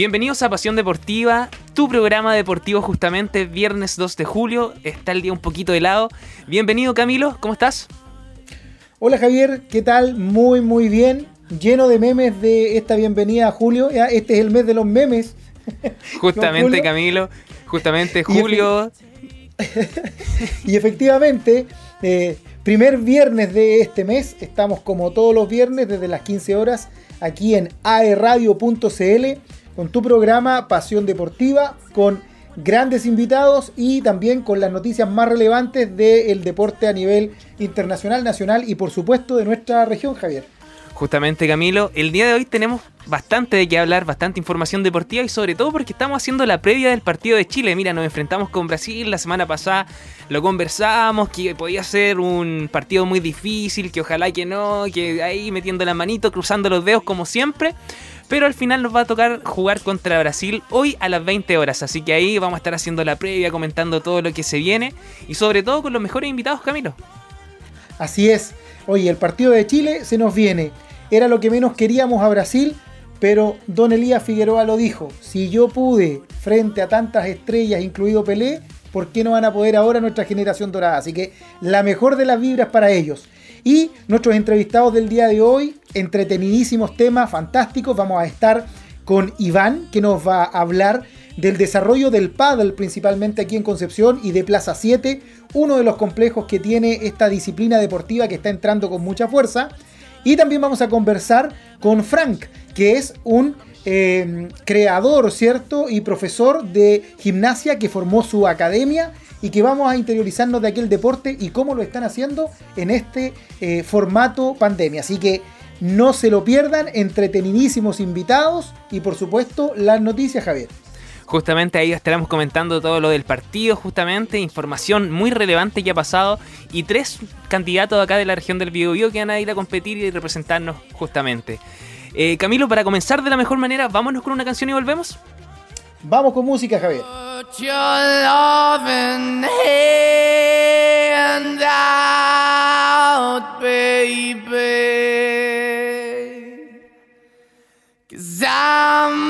Bienvenidos a Pasión Deportiva, tu programa deportivo justamente, viernes 2 de julio, está el día un poquito helado. Bienvenido Camilo, ¿cómo estás? Hola Javier, ¿qué tal? Muy muy bien, lleno de memes de esta bienvenida a Julio, este es el mes de los memes. Justamente Camilo, justamente Julio. y efectivamente, eh, primer viernes de este mes, estamos como todos los viernes desde las 15 horas aquí en aeradio.cl con tu programa Pasión Deportiva, con grandes invitados y también con las noticias más relevantes del deporte a nivel internacional, nacional y por supuesto de nuestra región, Javier. Justamente Camilo, el día de hoy tenemos bastante de qué hablar, bastante información deportiva y sobre todo porque estamos haciendo la previa del partido de Chile. Mira, nos enfrentamos con Brasil la semana pasada, lo conversábamos, que podía ser un partido muy difícil, que ojalá que no, que ahí metiendo la manito, cruzando los dedos como siempre. Pero al final nos va a tocar jugar contra Brasil hoy a las 20 horas. Así que ahí vamos a estar haciendo la previa, comentando todo lo que se viene. Y sobre todo con los mejores invitados, Camilo. Así es. Oye, el partido de Chile se nos viene. Era lo que menos queríamos a Brasil, pero Don Elías Figueroa lo dijo. Si yo pude frente a tantas estrellas, incluido Pelé, ¿por qué no van a poder ahora nuestra generación dorada? Así que la mejor de las vibras para ellos. Y nuestros entrevistados del día de hoy, entretenidísimos temas, fantásticos. Vamos a estar con Iván, que nos va a hablar del desarrollo del paddle, principalmente aquí en Concepción, y de Plaza 7, uno de los complejos que tiene esta disciplina deportiva que está entrando con mucha fuerza. Y también vamos a conversar con Frank, que es un eh, creador, ¿cierto? Y profesor de gimnasia que formó su academia y que vamos a interiorizarnos de aquel deporte y cómo lo están haciendo en este eh, formato pandemia. Así que no se lo pierdan, entretenidísimos invitados y por supuesto las noticias, Javier. Justamente ahí estaremos comentando todo lo del partido, justamente, información muy relevante que ha pasado y tres candidatos acá de la región del Biobío que van a ir a competir y representarnos justamente. Eh, Camilo, para comenzar de la mejor manera, vámonos con una canción y volvemos. Vamos con música, Javier. hard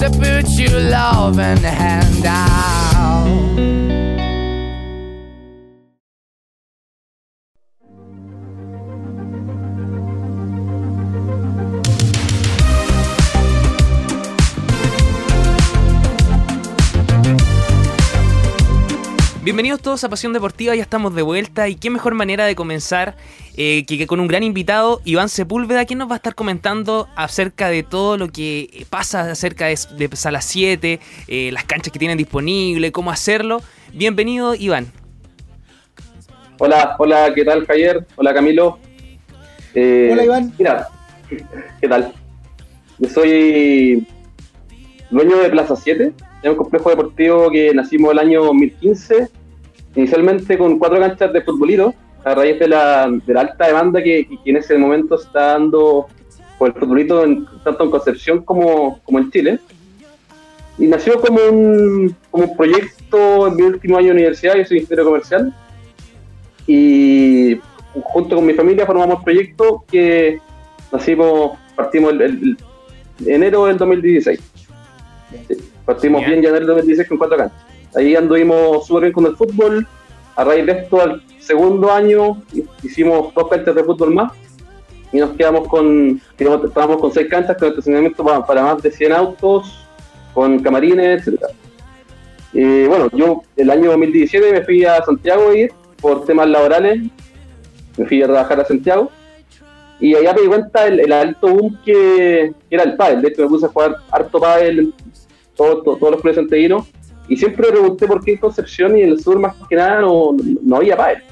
To put your loving hand out. Bienvenidos todos a Pasión Deportiva, ya estamos de vuelta y qué mejor manera de comenzar eh, que, que con un gran invitado, Iván Sepúlveda, quien nos va a estar comentando acerca de todo lo que pasa acerca de, de Sala 7, eh, las canchas que tienen disponibles, cómo hacerlo. Bienvenido, Iván. Hola, hola, ¿qué tal Javier? Hola Camilo. Eh, Hola, Iván. Mira, ¿qué tal? Yo soy dueño de Plaza 7, es un complejo deportivo que nacimos el año 2015, inicialmente con cuatro canchas de futbolito, a raíz de la, de la alta demanda que, que en ese momento está dando por el futbolito en- tanto en Concepción como, como en Chile. Y nació como un, como un proyecto en mi último año de universidad, yo soy ingeniero comercial, y junto con mi familia formamos el proyecto que nacimos, partimos el, el- el enero del 2016. Sí, Partimos bien ya en el 2016 con cuatro canchas. Ahí anduvimos súper bien con el fútbol. A raíz de esto, al segundo año, hi- hicimos dos canchas de fútbol más y nos quedamos con, estábamos con seis canchas con estacionamiento para, para más de 100 autos, con camarines, etc. Eh, bueno, yo el año 2017 me fui a Santiago ir por temas laborales, me fui a trabajar a Santiago y allá me di cuenta el, alto boom que, era el pádel. De hecho, me puse a jugar harto pádel todo- todos los clubes santiaguinos y siempre me pregunté por qué en Concepción y en el sur más que nada no, no había pádel.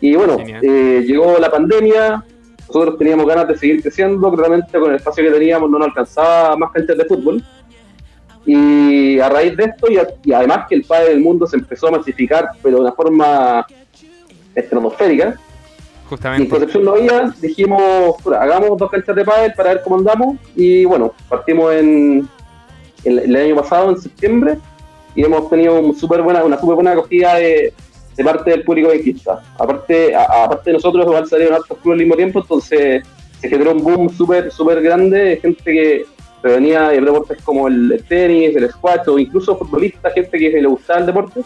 Y bueno, eh, llegó la pandemia, nosotros teníamos ganas de seguir creciendo, claramente con el espacio que teníamos no nos alcanzaba más canchas de fútbol. Y a raíz de esto, y, a- y además que el pádel del mundo se empezó a masificar, pero de una forma estratosférica, y en Justamente. Concepción no había, dijimos, "Pura, hagamos dos canchas de pádel para ver cómo andamos, y bueno, partimos en, el, año pasado, en septiembre, y hemos tenido un súper buena, una súper buena acogida de, parte del público benquista. Aparte, aparte de nosotros, igual salieron hartos clubes al mismo tiempo, entonces se generó un boom súper súper grande de gente que venía de deportes como el, el tenis, el squash, o incluso futbolistas, gente que le gustaba el deporte,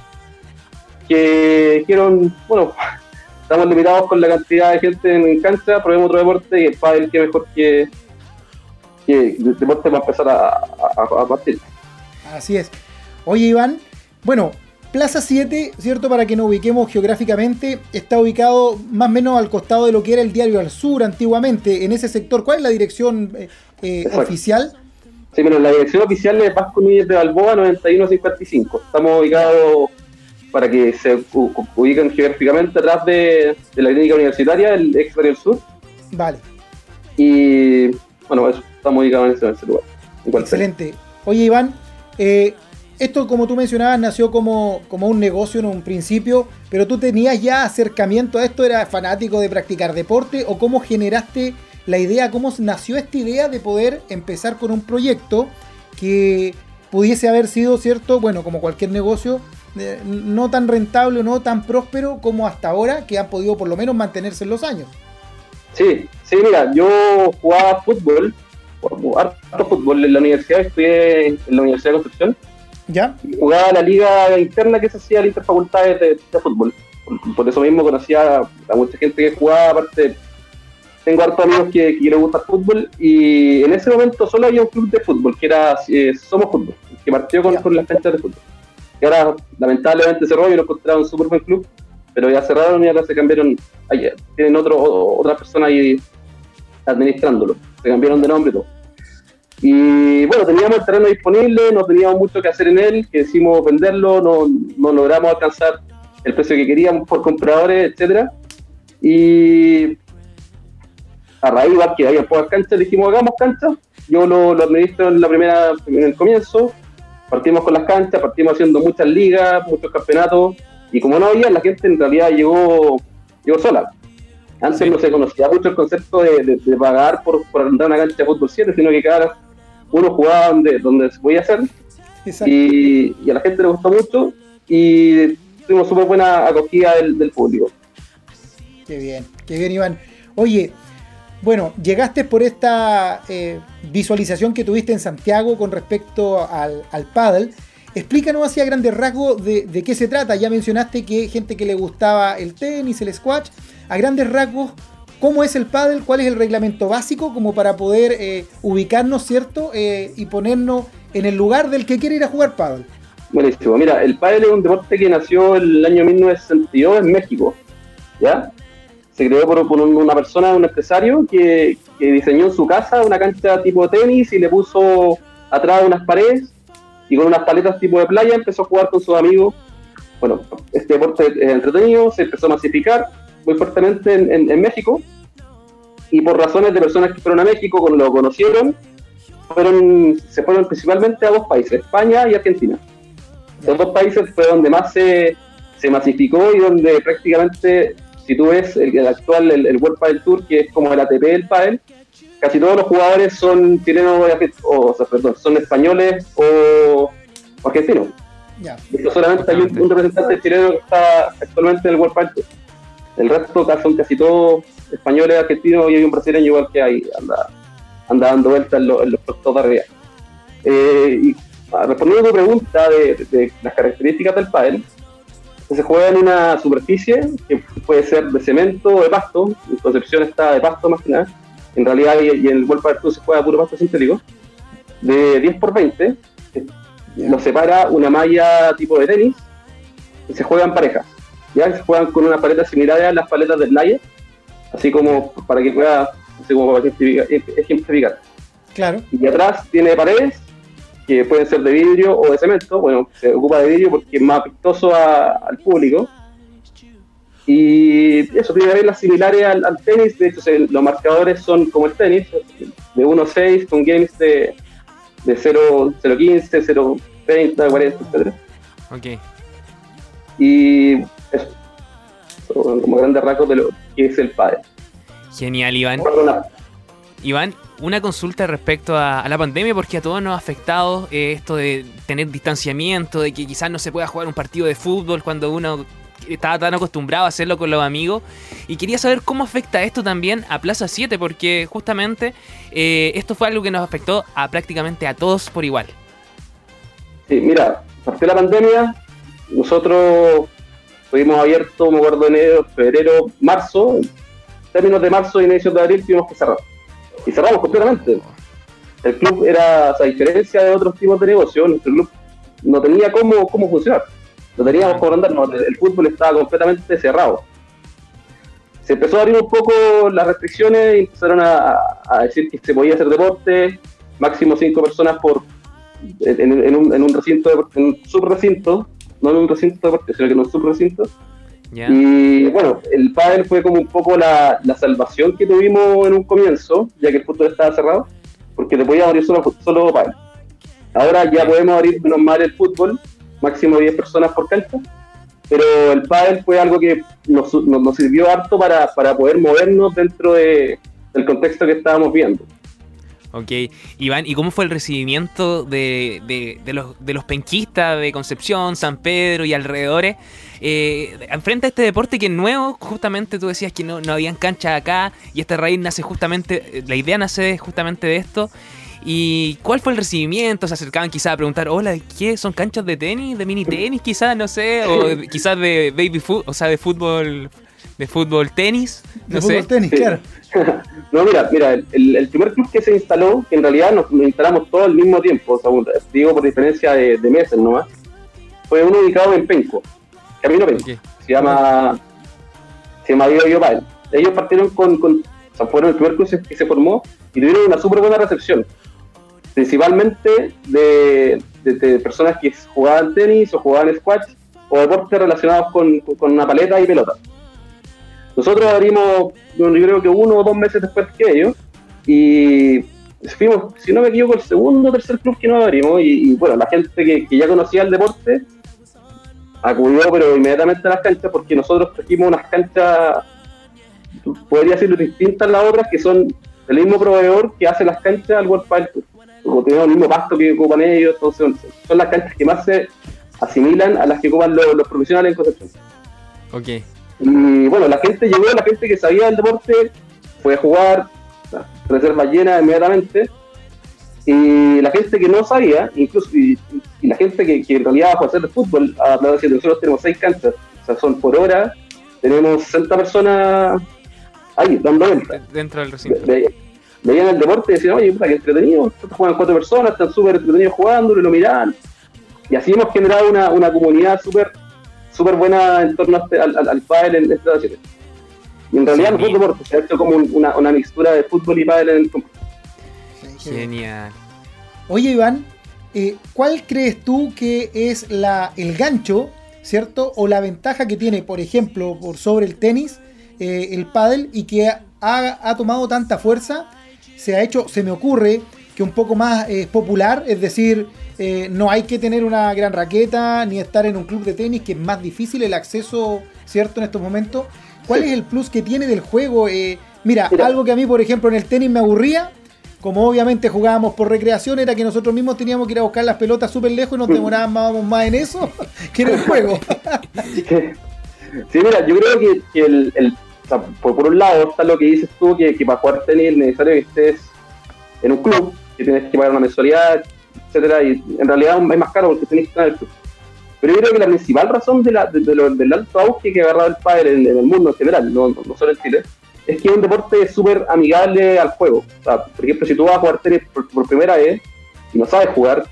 que dijeron, bueno, estamos limitados con la cantidad de gente en cancha, probemos otro deporte y el pádel que mejor que, que va a empezar a, a- a partir. Así es. Oye, Iván, bueno, Plaza 7, ¿cierto? Para que nos ubiquemos geográficamente, está ubicado más o menos al costado de lo que era el diario al sur antiguamente, en ese sector. ¿Cuál es la dirección eh, eh, oficial? Sí, pero la dirección oficial es Vasco Núñez de Balboa 9155. Estamos ubicados, para que se u- u- ubiquen geográficamente, atrás de, de la clínica universitaria, el ex Barrio del Sur. Vale, Y bueno, eso, estamos ubicados en ese, lugar. excelente. Oye, Iván, eh, esto, como tú mencionabas, nació como, como un negocio en un principio, pero tú tenías ya acercamiento a esto, eras fanático de practicar deporte, o cómo generaste la idea, cómo nació esta idea de poder empezar con un proyecto que pudiese haber sido, ¿cierto? Bueno, como cualquier negocio, eh, no tan rentable o no tan próspero como hasta ahora, que han podido por lo menos mantenerse en los años. Sí, sí, mira, yo jugaba fútbol, harto fútbol en la universidad, estudié en la Universidad de Concepción, ¿Ya? y jugaba la liga interna que se hacía la interfacultades de, de fútbol. Por, por eso mismo conocía a mucha gente que jugaba, aparte tengo hartos amigos que, que les gusta el fútbol, y en ese momento solo había un club de fútbol, que era eh, Somos Fútbol, que partió con las canchas de fútbol. Y ahora lamentablemente cerró y lo encontraron un súper buen club, pero ya cerraron y ahora se cambiaron, ahí, tienen otro, otra persona ahí administrándolo, se cambiaron de nombre y todo. Y bueno, teníamos el terreno disponible, no teníamos mucho que hacer en él, que decidimos venderlo, no, no logramos alcanzar el precio que queríamos por compradores, etcétera. Y a raíz de que había pocas canchas, dijimos hagamos canchas. Yo lo, lo administro en la primera, en el comienzo. Partimos con las canchas, partimos haciendo muchas ligas, muchos campeonatos. Y como no había, la gente en realidad llegó, llegó sola. Antes Sí. no se conocía mucho el concepto de, de- de pagar por, por andar una cancha de fútbol 7, sino que cada uno jugaba donde, donde se podía hacer. Y a la gente le gustó mucho y tuvimos súper buena acogida del, del público. Qué bien, qué bien, Iván. Oye, bueno, llegaste por esta eh, visualización que tuviste en Santiago con respecto al, al paddle. Explícanos así a grandes rasgos de, qué se trata. Ya mencionaste que gente que le gustaba el tenis, el squash. A grandes rasgos, ¿cómo es el paddle? ¿Cuál es el reglamento básico como para poder eh, ubicarnos, ¿cierto? Eh, y ponernos en el lugar del que quiere ir a jugar paddle. Buenísimo. Mira, el pádel es un deporte que nació en el año 1962 en México. ¿Ya? Se creó por, por un- una persona, un empresario, que, que diseñó en su casa una cancha tipo tenis y le puso atrás unas paredes y con unas paletas tipo de playa empezó a jugar con sus amigos. Bueno, este deporte es entretenido, se empezó a masificar muy fuertemente en, en- en México y por razones de personas que fueron a México, cuando lo conocieron, fueron, se fueron principalmente a dos países, España y Argentina. Los dos países fue donde más se, se masificó y donde prácticamente, si tú ves el, el actual, el, el World Padel Tour, que es como el ATP del Padel, casi todos los jugadores son chilenos o, o, sea, perdón, son españoles o, argentinos. Ya. Solamente hay un, un representante chileno que está actualmente en el World Tour. El resto son casi todos españoles, argentinos y hay un brasileño igual que hay, anda, anda dando vueltas en, lo- en los puestos de arriba. Eh, y ah, respondiendo a tu pregunta de, de- de las características del pádel, se juega en una superficie que puede ser de cemento o de pasto, en Concepción está de pasto más que nada, en realidad y, y en el World Tour se juega puro pasto sintético, de 10 por 20, que Ya. lo separa una malla tipo de tenis y se juegan parejas, ya se juegan con una paleta similar a las paletas del layer, así como para que pueda, así como para ejemplificar-. Claro. Y atrás tiene paredes que pueden ser de vidrio o de cemento. Bueno, se ocupa de vidrio porque es más vistoso al público. Y eso tiene reglas similares al, al tenis. De hecho, se- los marcadores son como el tenis, de 1.6 con games de, de 0, 0.15, 0.30, 40, etc. Ok. Y eso. Son como grandes rasgos de lo que es el padre. Genial, Iván. Iván, una consulta respecto a, a la pandemia, porque a todos nos ha afectado eh, esto de tener distanciamiento, de que quizás no se pueda jugar un partido de fútbol cuando uno estaba tan acostumbrado a hacerlo con los amigos. Y quería saber cómo afecta esto también a Plaza 7, porque justamente eh, esto fue algo que nos afectó a prácticamente a todos por igual. Sí, mira, partió la pandemia, nosotros estuvimos abiertos, me acuerdo, enero, febrero, marzo, términos de marzo y inicios de abril tuvimos que cerrar. Y cerramos completamente. El club era, a diferencia de otros tipos de negocios, nuestro club no tenía cómo, cómo funcionar. No teníamos cómo andarnos, el fútbol estaba completamente cerrado. Se empezó a abrir un poco las restricciones empezaron a, a decir que se podía hacer deporte, máximo cinco personas por, en, en un, en un recinto, de- en un subrecinto, no en un recinto de deporte, sino que en un subrecinto. ¿Ya? Y bueno, el pádel fue como un poco la, la salvación que tuvimos en un comienzo, ya que el fútbol estaba cerrado, porque te podías abrir solo, solo pádel. Ahora ya podemos abrir menos mal el fútbol, máximo 10 personas por cancha, pero el pádel fue algo que nos, nos, nos sirvió harto para, para poder movernos dentro de, del contexto que estábamos viendo. Ok, Iván, ¿y cómo fue el recibimiento de, de- de los, de los penquistas de Concepción, San Pedro y alrededores? Eh, enfrente a este deporte que es nuevo, justamente tú decías que no, no habían canchas acá y esta raíz nace justamente, la idea nace justamente de esto. ¿Y cuál fue el recibimiento? ¿Se acercaban quizás a preguntar, hola, ¿qué? ¿Son canchas de tenis? ¿De mini tenis quizás? No sé, o de- quizás de baby foot, o sea, de fútbol, de fútbol tenis, De no fútbol sé. tenis, Sí. claro. No, mira, mira, el, el primer club que se instaló, que en realidad nos, instalamos todos al mismo tiempo, o sea, digo por diferencia de, de meses nomás, fue uno ubicado en Penco, Camino Penco, se llama, se llama. Ellos partieron con, con, o sea, fueron el primer club que se formó y tuvieron una súper buena recepción, principalmente de, personas que jugaban tenis o jugaban squash o deportes relacionados con, con una paleta y pelota. Nosotros abrimos, yo creo que uno o dos meses después que ellos, y fuimos, si no me equivoco, el segundo o tercer club que nos abrimos, y, bueno, la gente que, ya conocía el deporte acudió, pero inmediatamente a las canchas, porque nosotros trajimos unas canchas, podría decirlo, distintas a las otras, que son el mismo proveedor que hace las canchas al World Padel Tour. Como tenemos el mismo pasto que ocupan ellos, entonces son las canchas que más se asimilan a las que ocupan los, los profesionales en Concepción. Ok. Y bueno, la gente llegó, la gente que sabía del deporte fue a jugar, la reserva llena inmediatamente. Y la gente que no sabía, incluso, y, y la gente que, que en realidad va a hacer el fútbol, a hablar de nosotros tenemos seis canchas, o sea, son por hora, tenemos 60 personas ahí, dando vueltas. Dentro del recinto. Veían el deporte y decían, oye, puta, qué entretenido, juegan cuatro personas, están súper entretenidos jugando, y lo miran. Y así hemos generado una, una comunidad súper súper buena en torno a este- al, al, al pádel en esta ciudad. Y en realidad Sí. no es deporte, se ha hecho como un- una, una mixtura de fútbol y pádel en el campo. Genial. Oye, Iván, eh, ¿cuál crees tú que es la, el gancho, ¿cierto? O la ventaja que tiene, por ejemplo, por sobre el tenis, eh, el pádel, y que ha, ha tomado tanta fuerza, se ha hecho, se me ocurre, que un poco más eh, popular, es decir, eh, no hay que tener una gran raqueta ni estar en un club de tenis, que es más difícil el acceso, ¿cierto? En estos momentos. ¿Cuál Sí. es el plus que tiene del juego? Eh, mira, Mira. algo que a mí, por ejemplo, en el tenis me aburría, como obviamente jugábamos por recreación, era que nosotros mismos teníamos que ir a buscar las pelotas súper lejos y nos demorábamos más en eso que en el juego. Sí, mira, yo creo que, que el, el- o sea, por, por un lado está lo que dices tú, que, para jugar tenis es necesario que estés en un club, que tienes que pagar una mensualidad, etcétera, y en realidad es más caro porque tenés que estar en el club. Pero yo creo que la principal razón de la, de- de del alto auge que ha agarrado el pádel en, el mundo en general, no, solo en Chile, es que es un deporte súper amigable al juego. O sea, por ejemplo, si tú vas a jugar tenis por, primera vez y no sabes jugar,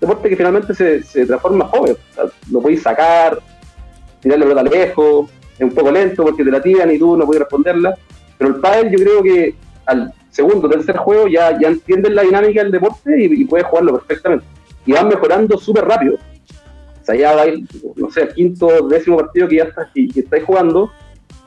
deporte que finalmente se, se transforma joven. O sea, lo podéis sacar, tirarle pelota lejos, es un poco lento porque te la tiran y tú no puedes responderla. Pero el pádel yo creo que al segundo tercer juego ya, ya entienden la dinámica del deporte y, y puedes jugarlo perfectamente. Y van mejorando súper rápido. O sea, ya vais, no sé, al quinto, décimo partido que ya estás, que, que estáis jugando,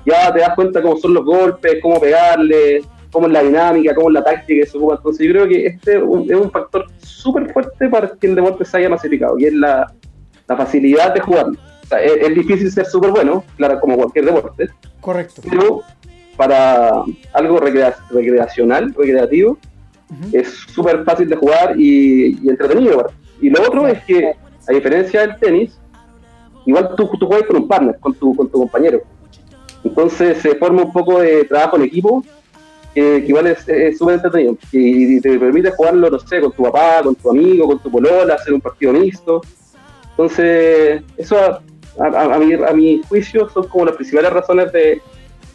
ya te das cuenta cómo son los golpes, cómo pegarle, cómo es la dinámica, cómo es la táctica que se ocupa. Entonces yo creo que este es un factor súper fuerte para que el deporte se haya masificado, y es la, la facilidad de jugarlo. O sea, es, es difícil ser súper bueno, claro, como cualquier deporte, Correcto. pero para algo recrea- recreacional, recreativo, Ujú. es súper fácil de jugar y, y entretenido. ¿verdad? Y lo otro es que, a diferencia del tenis, igual tú, tú juegas con un partner, con tu, con tu compañero. Entonces se forma un poco de trabajo en equipo, que, que igual es súper entretenido. Y te permite jugarlo, no sé, con tu papá, con tu amigo, con tu polola, hacer un partido mixto. Entonces, eso a, a- a mi, a mi juicio son como las principales razones de,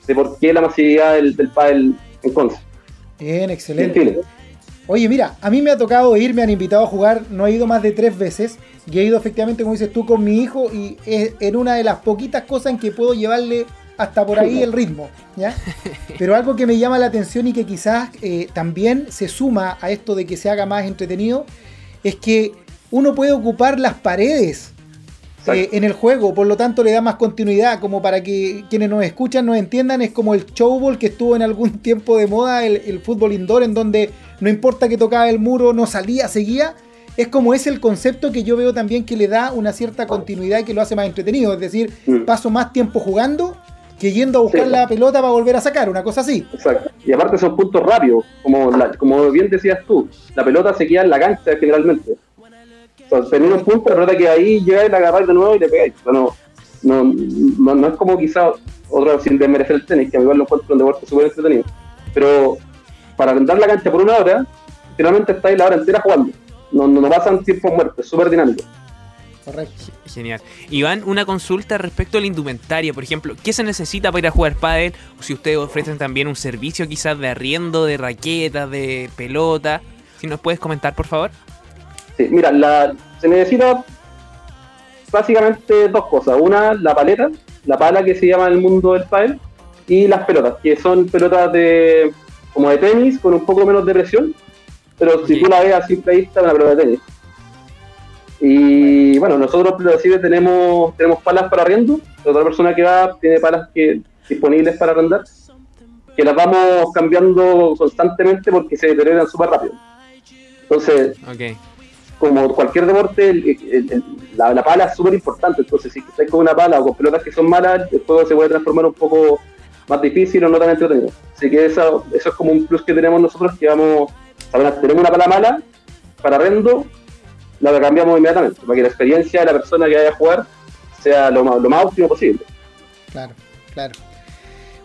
de por qué la masividad del, del pádel en Conce. Bien, en excelente. Oye, mira, a mí me ha tocado ir, me han invitado a jugar, no he ido más de tres veces, y he ido efectivamente, como dices tú, con mi hijo, y es en una de las poquitas cosas en que puedo llevarle hasta por ahí el ritmo, ¿ya? Pero algo que me llama la atención y que quizás eh, también se suma a esto de que se haga más entretenido, es que uno puede ocupar las paredes. Eh, en el juego, por lo tanto le da más continuidad, como para que quienes nos escuchan nos entiendan, es como el showball que estuvo en algún tiempo de moda, el, el fútbol indoor, en donde no importa que tocaba el muro, no salía, seguía. Es como es el concepto que yo veo también que le da una cierta continuidad y que lo hace más entretenido, es decir, Mm. paso más tiempo jugando que yendo a buscar Sí. la pelota para volver a sacar, una cosa así. Exacto. Y aparte son puntos rápidos, como, la- como bien decías tú, la pelota se queda en la cancha generalmente. Termina un punto, la pelota que ahí llega y la agarráis de nuevo y le pegáis. O sea, no, no, no, no es como quizá otro sin desmerecer el tenis, que a mí igual lo encuentro un deporte súper entretenido. Pero para andar la cancha por una hora, finalmente estáis la hora entera jugando. No, no, no pasan tiempos muertos, es súper dinámico. Correcto. Genial. Iván, una consulta respecto a la indumentaria, por ejemplo, ¿qué se necesita para ir a jugar pádel? O si ustedes ofrecen también un servicio quizás de arriendo de raquetas, de pelota. Si nos puedes comentar, por favor. Sí, mira, la, se necesita básicamente dos cosas. Una, la paleta, la pala que se llama en el mundo del pádel, y las pelotas, que son pelotas de como de tenis, con un poco menos de presión, pero si tú la ves a simple vista, una pelota de tenis. Y bueno, nosotros Plaza tenemos, tenemos palas para arriendo, la otra persona que va tiene palas que, disponibles para arrendar, que las vamos cambiando constantemente porque se deterioran súper rápido. Entonces, como cualquier deporte, la, pala es súper importante. Entonces, si estáis con una pala o con pelotas que son malas, el juego se puede transformar un poco más difícil o no tan entretenido. Así que eso, eso es como un plus que tenemos nosotros, que vamos, tenemos una pala mala para arrendo la cambiamos inmediatamente, para que la experiencia de la persona que vaya a jugar sea lo más, lo más óptimo posible. Claro, claro.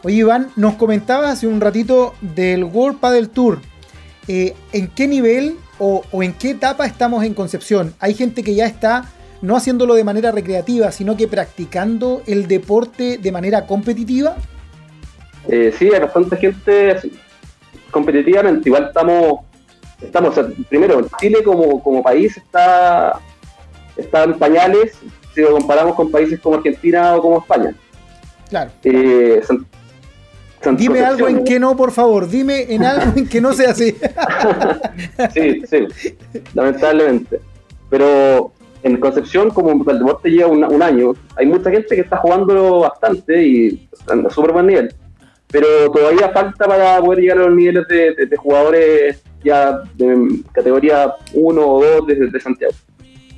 Oye, Iván, nos comentabas hace un ratito del World Padel Tour. Eh, ¿En qué nivel o, en qué etapa estamos en Concepción? ¿Hay gente que ya está no haciéndolo de manera recreativa, sino que practicando el deporte de manera competitiva? Eh, sí, hay bastante gente competitivamente. Igual estamos estamos, primero, Chile como, como país está, está en pañales si lo comparamos con países como Argentina o como España. Claro. Eh, dime algo en que no, por favor, dime en algo en que no sea así. sí, sí, lamentablemente. Pero en Concepción, como el deporte lleva un, año, hay mucha gente que está jugando bastante y anda súper buen nivel. Pero todavía falta para poder llegar a los niveles de jugadores ya de categoría 1 o 2 desde Santiago.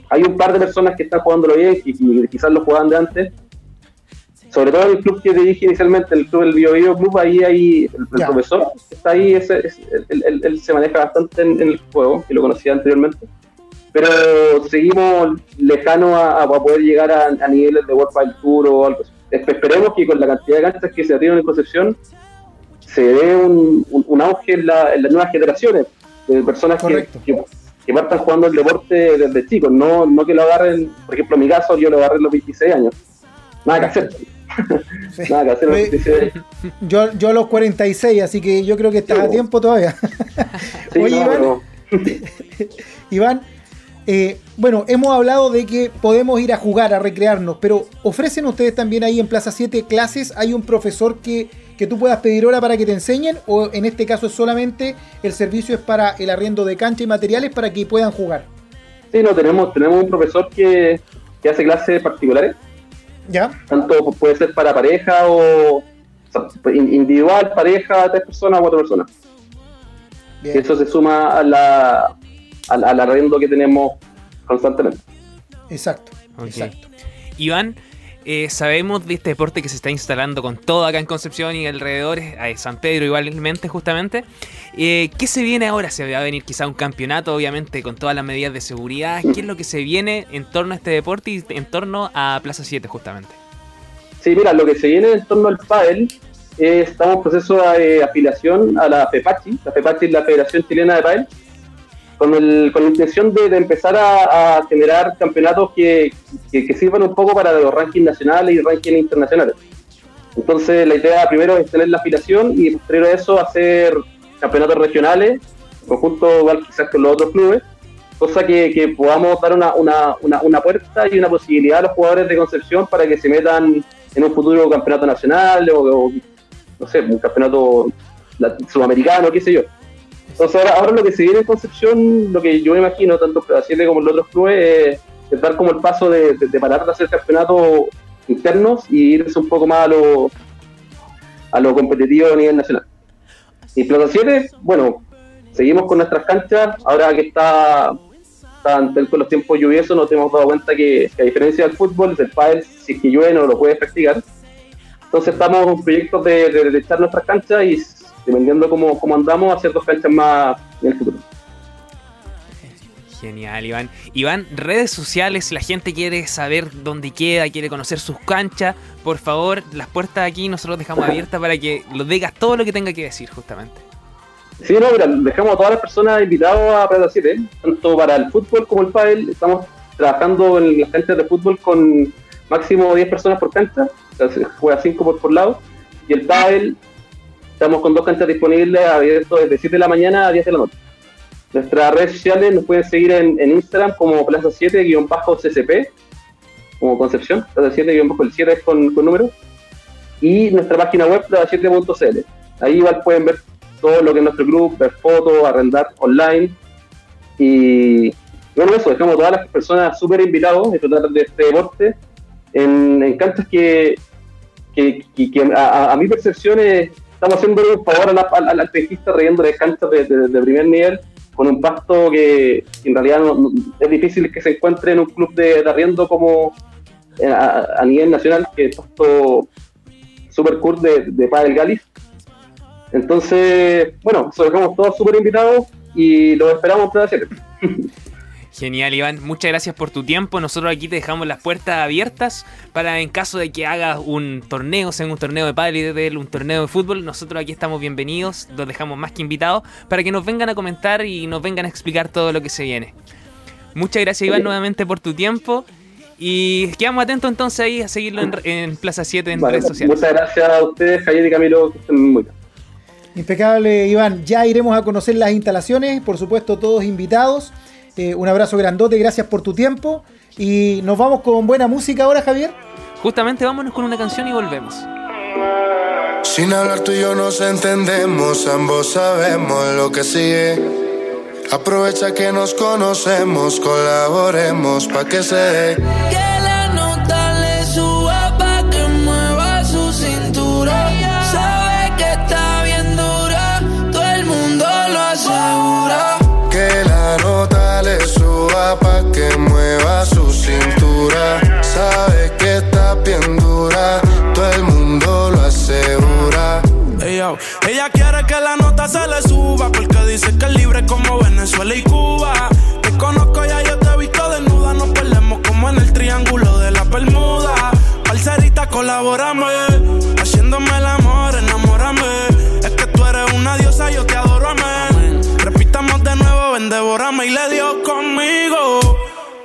Hay un par de personas que están jugándolo bien y, quizás lo jugaban de antes. Sobre todo el club que dije inicialmente, el club del Bio, Bio Club, ahí hay el, profesor está ahí, ese, él, se maneja bastante en, el juego, que lo conocía anteriormente. Pero seguimos lejanos a, poder llegar a, niveles de World Final Tour o algo así. Esperemos que con la cantidad de canchas que se abrieron en Concepción se dé un, un, auge en, la, en, las nuevas generaciones de personas que, que, partan jugando el deporte desde chicos, no, no que lo agarren, por ejemplo, en mi caso, yo lo agarré a los 26 años. Nada que hacer. Nada que hacer a los 26 años. Yo, yo a los 46, así que yo creo que está a tiempo todavía. Oye, Iván, Iván eh, bueno, hemos hablado de que podemos ir a jugar, a recrearnos, pero ¿ofrecen ustedes también ahí en Plaza 7 clases? ¿Hay un profesor que que tú puedas pedir hora para que te enseñen o en este caso es solamente el servicio es para el arriendo de cancha y materiales para que puedan jugar? Sí, no, tenemos, tenemos un profesor que, hace clases particulares. ¿Ya? Tanto puede ser para pareja o, individual, pareja, tres personas, cuatro personas. Y eso se suma a la, al, arriendo que tenemos constantemente. Exacto, exacto. Iván, eh, sabemos de este deporte que se está instalando con todo acá en Concepción y alrededores, a San Pedro igualmente justamente. Eh, ¿Qué se viene ahora? Se va a venir quizá un campeonato, obviamente, con todas las medidas de seguridad. ¿Qué es lo que se viene en torno a este deporte y en torno a Plaza 7 justamente? Sí, mira, lo que se viene en torno al PADEL, estamos en proceso de afiliación a la FEPACHI. La FEPACHI es la Federación Chilena de PADEL con, el, con la intención de, empezar a, generar campeonatos que, que, sirvan un poco para los rankings nacionales y rankings internacionales. Entonces la idea primero es tener la afiliación y posterior a eso hacer campeonatos regionales, conjunto igual quizás con los otros clubes, cosa que, que podamos dar una, una, una, una, puerta y una posibilidad a los jugadores de Concepción para que se metan en un futuro campeonato nacional o, no sé, un campeonato sudamericano, qué sé yo. Entonces ahora, lo que se viene en Concepción, lo que yo me imagino, tanto Brasil como los otros clubes, es, dar como el paso de, parar de hacer campeonatos internos y irse un poco más a lo, a lo competitivo a nivel nacional. Y Plaza 7, bueno, seguimos con nuestras canchas, ahora que está, con los tiempos lluviosos nos hemos dado cuenta que, a diferencia del fútbol, el pádel, si es que llueve no lo puedes practicar. Entonces estamos en proyectos de, de echar nuestras canchas y dependiendo cómo, cómo andamos, hacer dos canchas más en el futuro. Genial, Iván. Iván, redes sociales, la gente quiere saber dónde queda, quiere conocer sus canchas. Por favor, las puertas aquí nosotros dejamos abiertas para que lo digas todo lo que tenga que decir, justamente. Sí, no, mira, dejamos a todas las personas invitadas a Plata 7, tanto para el fútbol como el pádel. Estamos trabajando en las canchas de fútbol con máximo 10 personas por cancha, o sea, juega 5 por, por lado. Y el pádel Estamos con dos canchas disponibles abiertos desde 7 de la mañana a 10 de la noche. Nuestras redes sociales nos pueden seguir en, Instagram como Plaza 7-CCP, como Concepción, Plaza 7-el 7 es con, con número. Y nuestra página web, plaza7.cl. Ahí igual pueden ver todo lo que es nuestro club, ver fotos, arrendar online. Y, bueno, eso, dejamos a todas las personas súper invitados a disfrutar de este deporte en, en canchas que, que, a, mi percepción estamos haciendo un favor al, al, al pejista trayendo de canchas de, primer nivel con un pasto que, en realidad es difícil que se encuentre en un club de, arriendo como eh, a, nivel nacional, que es pasto super cool de, de Padel Galis. Entonces, bueno, eso dejamos todos súper invitados y los esperamos para siempre. Genial, Iván. Muchas gracias por tu tiempo. Nosotros aquí te dejamos las puertas abiertas para en caso de que hagas un torneo, sea un torneo de pádel, un torneo de fútbol, nosotros aquí estamos bienvenidos, los dejamos más que invitados para que nos vengan a comentar y nos vengan a explicar todo lo que se viene. Muchas gracias, Iván, nuevamente por tu tiempo. Y quedamos atentos entonces ahí a seguirlo en, Plaza 7 en redes sociales. Muchas gracias a ustedes, Javier y Camilo, que estén muy bien. Impecable, Iván. Ya iremos a conocer las instalaciones, por supuesto, todos invitados. Eh, un abrazo grandote, gracias por tu tiempo. Y nos vamos con buena música ahora, Javier. Justamente vámonos con una canción y volvemos. Sin hablar tú y yo nos entendemos, ambos sabemos lo que sigue. Aprovecha que nos conocemos, colaboremos pa' que se dé. Como Venezuela y Cuba. Te conozco ya, yo te he visto desnuda, nos perdemos como en el triángulo de la Bermuda. Parcerita, colaborame, haciéndome el amor, enamórame. Es que tú eres una diosa, yo te adoro, amén. Repitamos de nuevo, ven, devórame y le dio conmigo.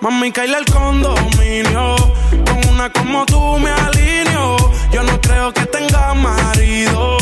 Mami, caíle el condominio. Con una como tú me alineo. Yo no creo que tenga marido.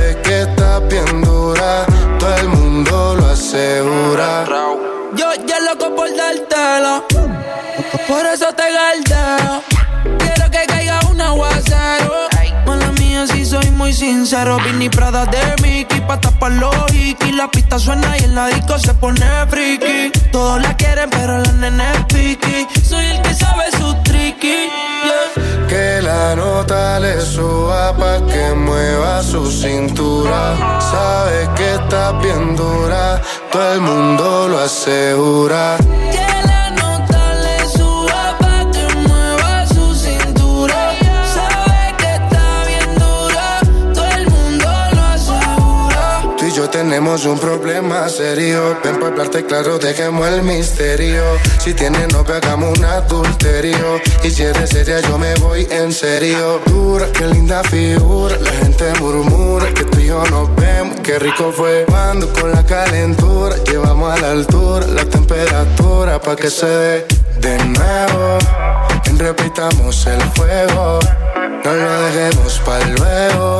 Yo ya loco por dártelo, por eso te galdeo. Quiero que caiga un aguacero. Mala mía, si soy muy sincero. Vini Prada de Mickey, pa' tapar los y La pista suena y en la disco se pone friki. Todos la quieren, pero la nene es piqui. Soy el que sabe su tricky. Que la nota le suba pa' que mueva su cintura. Sabe que está bien dura, todo el mundo lo asegura. Tenemos un problema serio. Ven para hablarte claro, dejemos el misterio. Si tienes novia, hagamos un adulterio. Y si eres seria, yo me voy en serio. Dura, qué linda figura. La gente murmura que tú y yo nos vemos. Qué rico fue cuando con la calentura. Llevamos a la altura la temperatura pa' que se dé de nuevo. repitamos el fuego. No lo dejemos para luego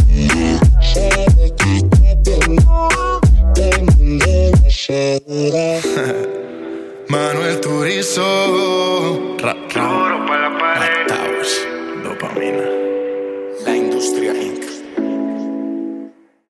Manuel Turizo. Ra, ra, Dopamina.